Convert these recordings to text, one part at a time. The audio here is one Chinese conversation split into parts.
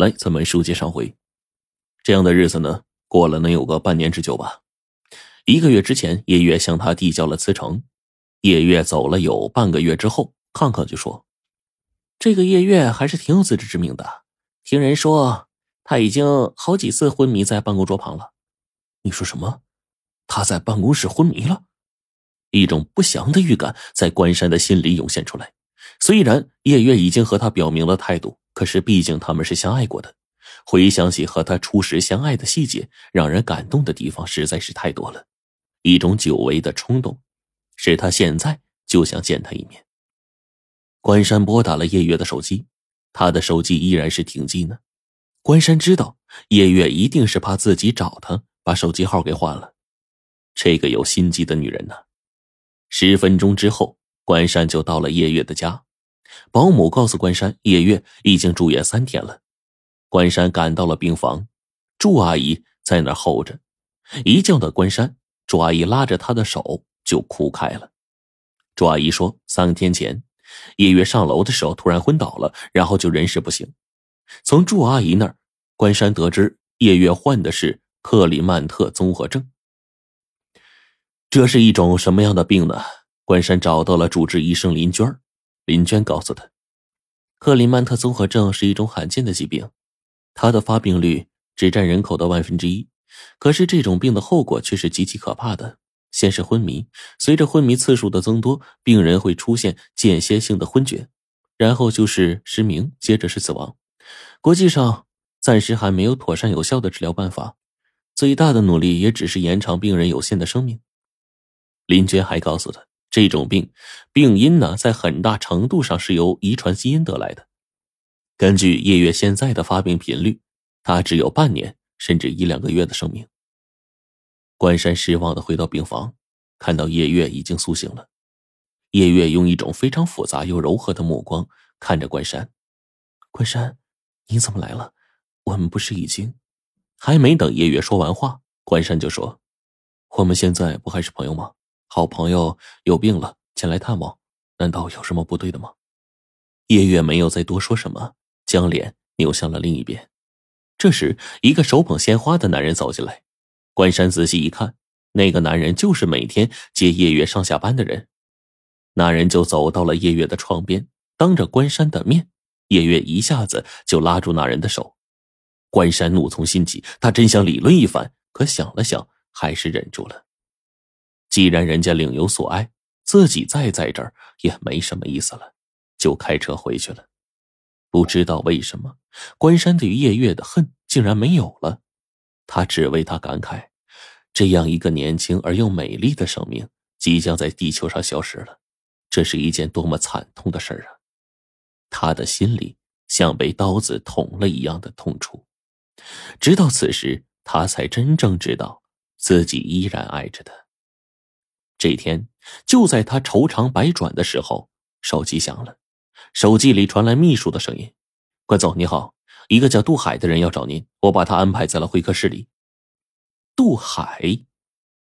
来，咱们书接上回，这样的日子呢，过了能有个半年之久吧。一个月之前，叶月向他递交了辞呈。叶月走了有半个月之后，康康就说：“这个叶月还是挺有自知之明的。听人说，他已经好几次昏迷在办公桌旁了。你说什么？他在办公室昏迷了？”一种不祥的预感在关山的心里涌现出来。虽然叶月已经和他表明了态度，可是毕竟他们是相爱过的。回想起和他初时相爱的细节，让人感动的地方实在是太多了。一种久违的冲动，使他现在就想见他一面。关山拨打了叶月的手机，他的手机依然是停机呢。关山知道叶月一定是怕自己找他，把手机号给换了。这个有心机的女人呢。十分钟之后，关山就到了叶月的家。保姆告诉关山，叶月已经住院三天了。关山赶到了病房，祝阿姨在那儿候着。一见到关山，祝阿姨拉着他的手就哭开了。祝阿姨说，三天前叶月上楼的时候突然昏倒了，然后就人事不省。从祝阿姨那儿，关山得知叶月患的是克里曼特综合症。这是一种什么样的病呢？关山找到了主治医生林娟林娟告诉他，克林曼特综合症是一种罕见的疾病，它的发病率只占人口的万分之一。可是这种病的后果却是极其可怕的。先是昏迷，随着昏迷次数的增多，病人会出现间歇性的昏厥，然后就是失明，接着是死亡。国际上暂时还没有妥善有效的治疗办法，最大的努力也只是延长病人有限的生命。林娟还告诉他。这种病，病因呢，在很大程度上是由遗传基因得来的。根据叶月现在的发病频率，他只有半年甚至一两个月的生命。关山失望的回到病房，看到叶月已经苏醒了。叶月用一种非常复杂又柔和的目光看着关山：“关山，你怎么来了？我们不是已经……”还没等叶月说完话，关山就说：“我们现在不还是朋友吗？”好朋友有病了，前来探望，难道有什么不对的吗？叶月没有再多说什么，将脸扭向了另一边。这时，一个手捧鲜花的男人走进来。关山仔细一看，那个男人就是每天接叶月上下班的人。那人就走到了叶月的床边，当着关山的面，叶月一下子就拉住那人的手。关山怒从心起，他真想理论一番，可想了想，还是忍住了。既然人家另有所爱，自己再在这儿也没什么意思了，就开车回去了。不知道为什么，关山对于叶月的恨竟然没有了，他只为他感慨：这样一个年轻而又美丽的生命即将在地球上消失了，这是一件多么惨痛的事儿啊！他的心里像被刀子捅了一样的痛楚。直到此时，他才真正知道自己依然爱着他。这一天，就在他愁肠百转的时候，手机响了。手机里传来秘书的声音：“关总，你好，一个叫杜海的人要找您，我把他安排在了会客室里。”杜海，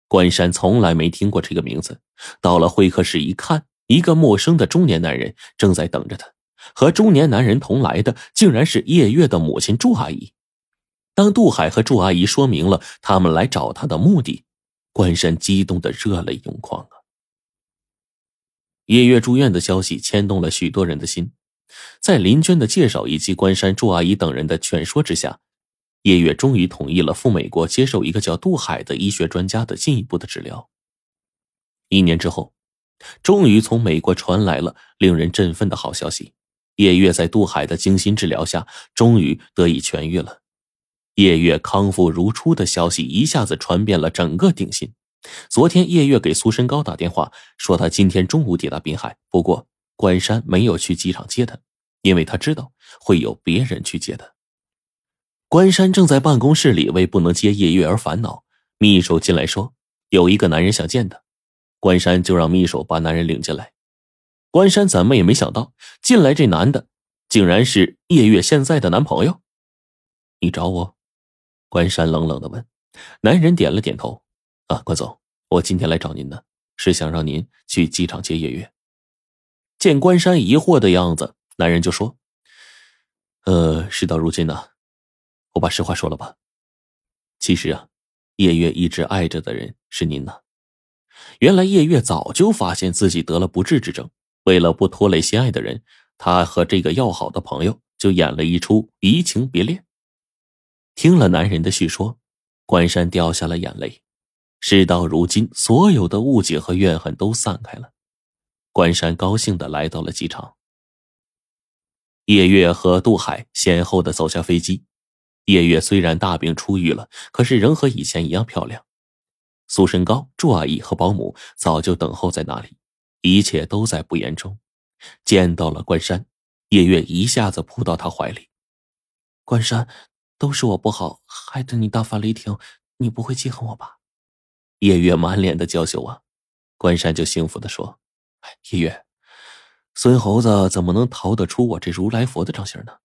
关山从来没听过这个名字。到了会客室一看，一个陌生的中年男人正在等着他。和中年男人同来的，竟然是叶月的母亲祝阿姨。当杜海和祝阿姨说明了他们来找他的目的。关山激动的热泪盈眶啊！叶月住院的消息牵动了许多人的心，在林娟的介绍以及关山、祝阿姨等人的劝说之下，叶月终于同意了赴美国接受一个叫杜海的医学专家的进一步的治疗。一年之后，终于从美国传来了令人振奋的好消息：叶月在杜海的精心治疗下，终于得以痊愈了。叶月康复如初的消息一下子传遍了整个定心。昨天，叶月给苏申高打电话，说他今天中午抵达滨海。不过，关山没有去机场接他，因为他知道会有别人去接他。关山正在办公室里为不能接叶月而烦恼。秘书进来说，有一个男人想见他。关山就让秘书把男人领进来。关山怎么也没想到，进来这男的竟然是叶月现在的男朋友。你找我？关山冷冷的问，男人点了点头。啊，关总，我今天来找您呢，是想让您去机场接叶月。见关山疑惑的样子，男人就说：“呃，事到如今呢，我把实话说了吧。其实啊，叶月一直爱着的人是您呢。原来叶月早就发现自己得了不治之症，为了不拖累心爱的人，他和这个要好的朋友就演了一出移情别恋。听了男人的叙说，关山掉下了眼泪。事到如今，所有的误解和怨恨都散开了。关山高兴的来到了机场。叶月和杜海先后的走下飞机。叶月虽然大病初愈了，可是仍和以前一样漂亮。苏身高、祝阿姨和保姆早就等候在那里，一切都在不言中。见到了关山，叶月一下子扑到他怀里。关山，都是我不好，害得你大发雷霆，你不会记恨我吧？叶月满脸的娇羞啊。关山就幸福的说：“叶月，孙猴子怎么能逃得出我这如来佛的掌心呢？”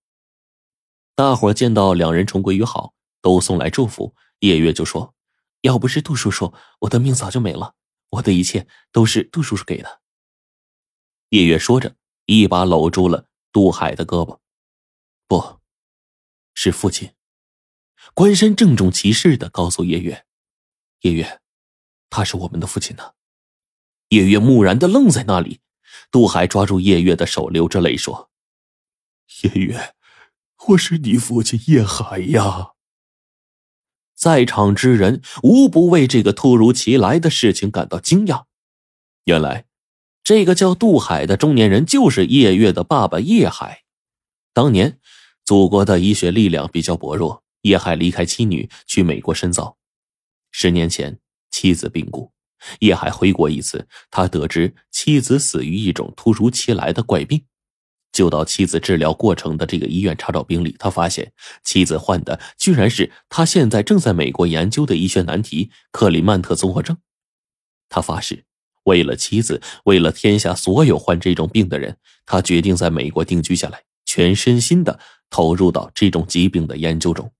大伙见到两人重归于好，都送来祝福。叶月就说：“要不是杜叔叔，我的命早就没了。我的一切都是杜叔叔给的。”叶月说着，一把搂住了杜海的胳膊。“不，是父亲。”关山郑重其事的告诉叶月：“叶月，他是我们的父亲呢。”叶月木然的愣在那里。杜海抓住叶月的手，流着泪说：“叶月。”我是你父亲叶海呀！在场之人无不为这个突如其来的事情感到惊讶。原来，这个叫杜海的中年人就是叶月的爸爸叶海。当年，祖国的医学力量比较薄弱，叶海离开妻女去美国深造。十年前，妻子病故，叶海回国一次，他得知妻子死于一种突如其来的怪病。就到妻子治疗过程的这个医院查找病历，他发现妻子患的居然是他现在正在美国研究的医学难题——克里曼特综合症。他发誓，为了妻子，为了天下所有患这种病的人，他决定在美国定居下来，全身心的投入到这种疾病的研究中。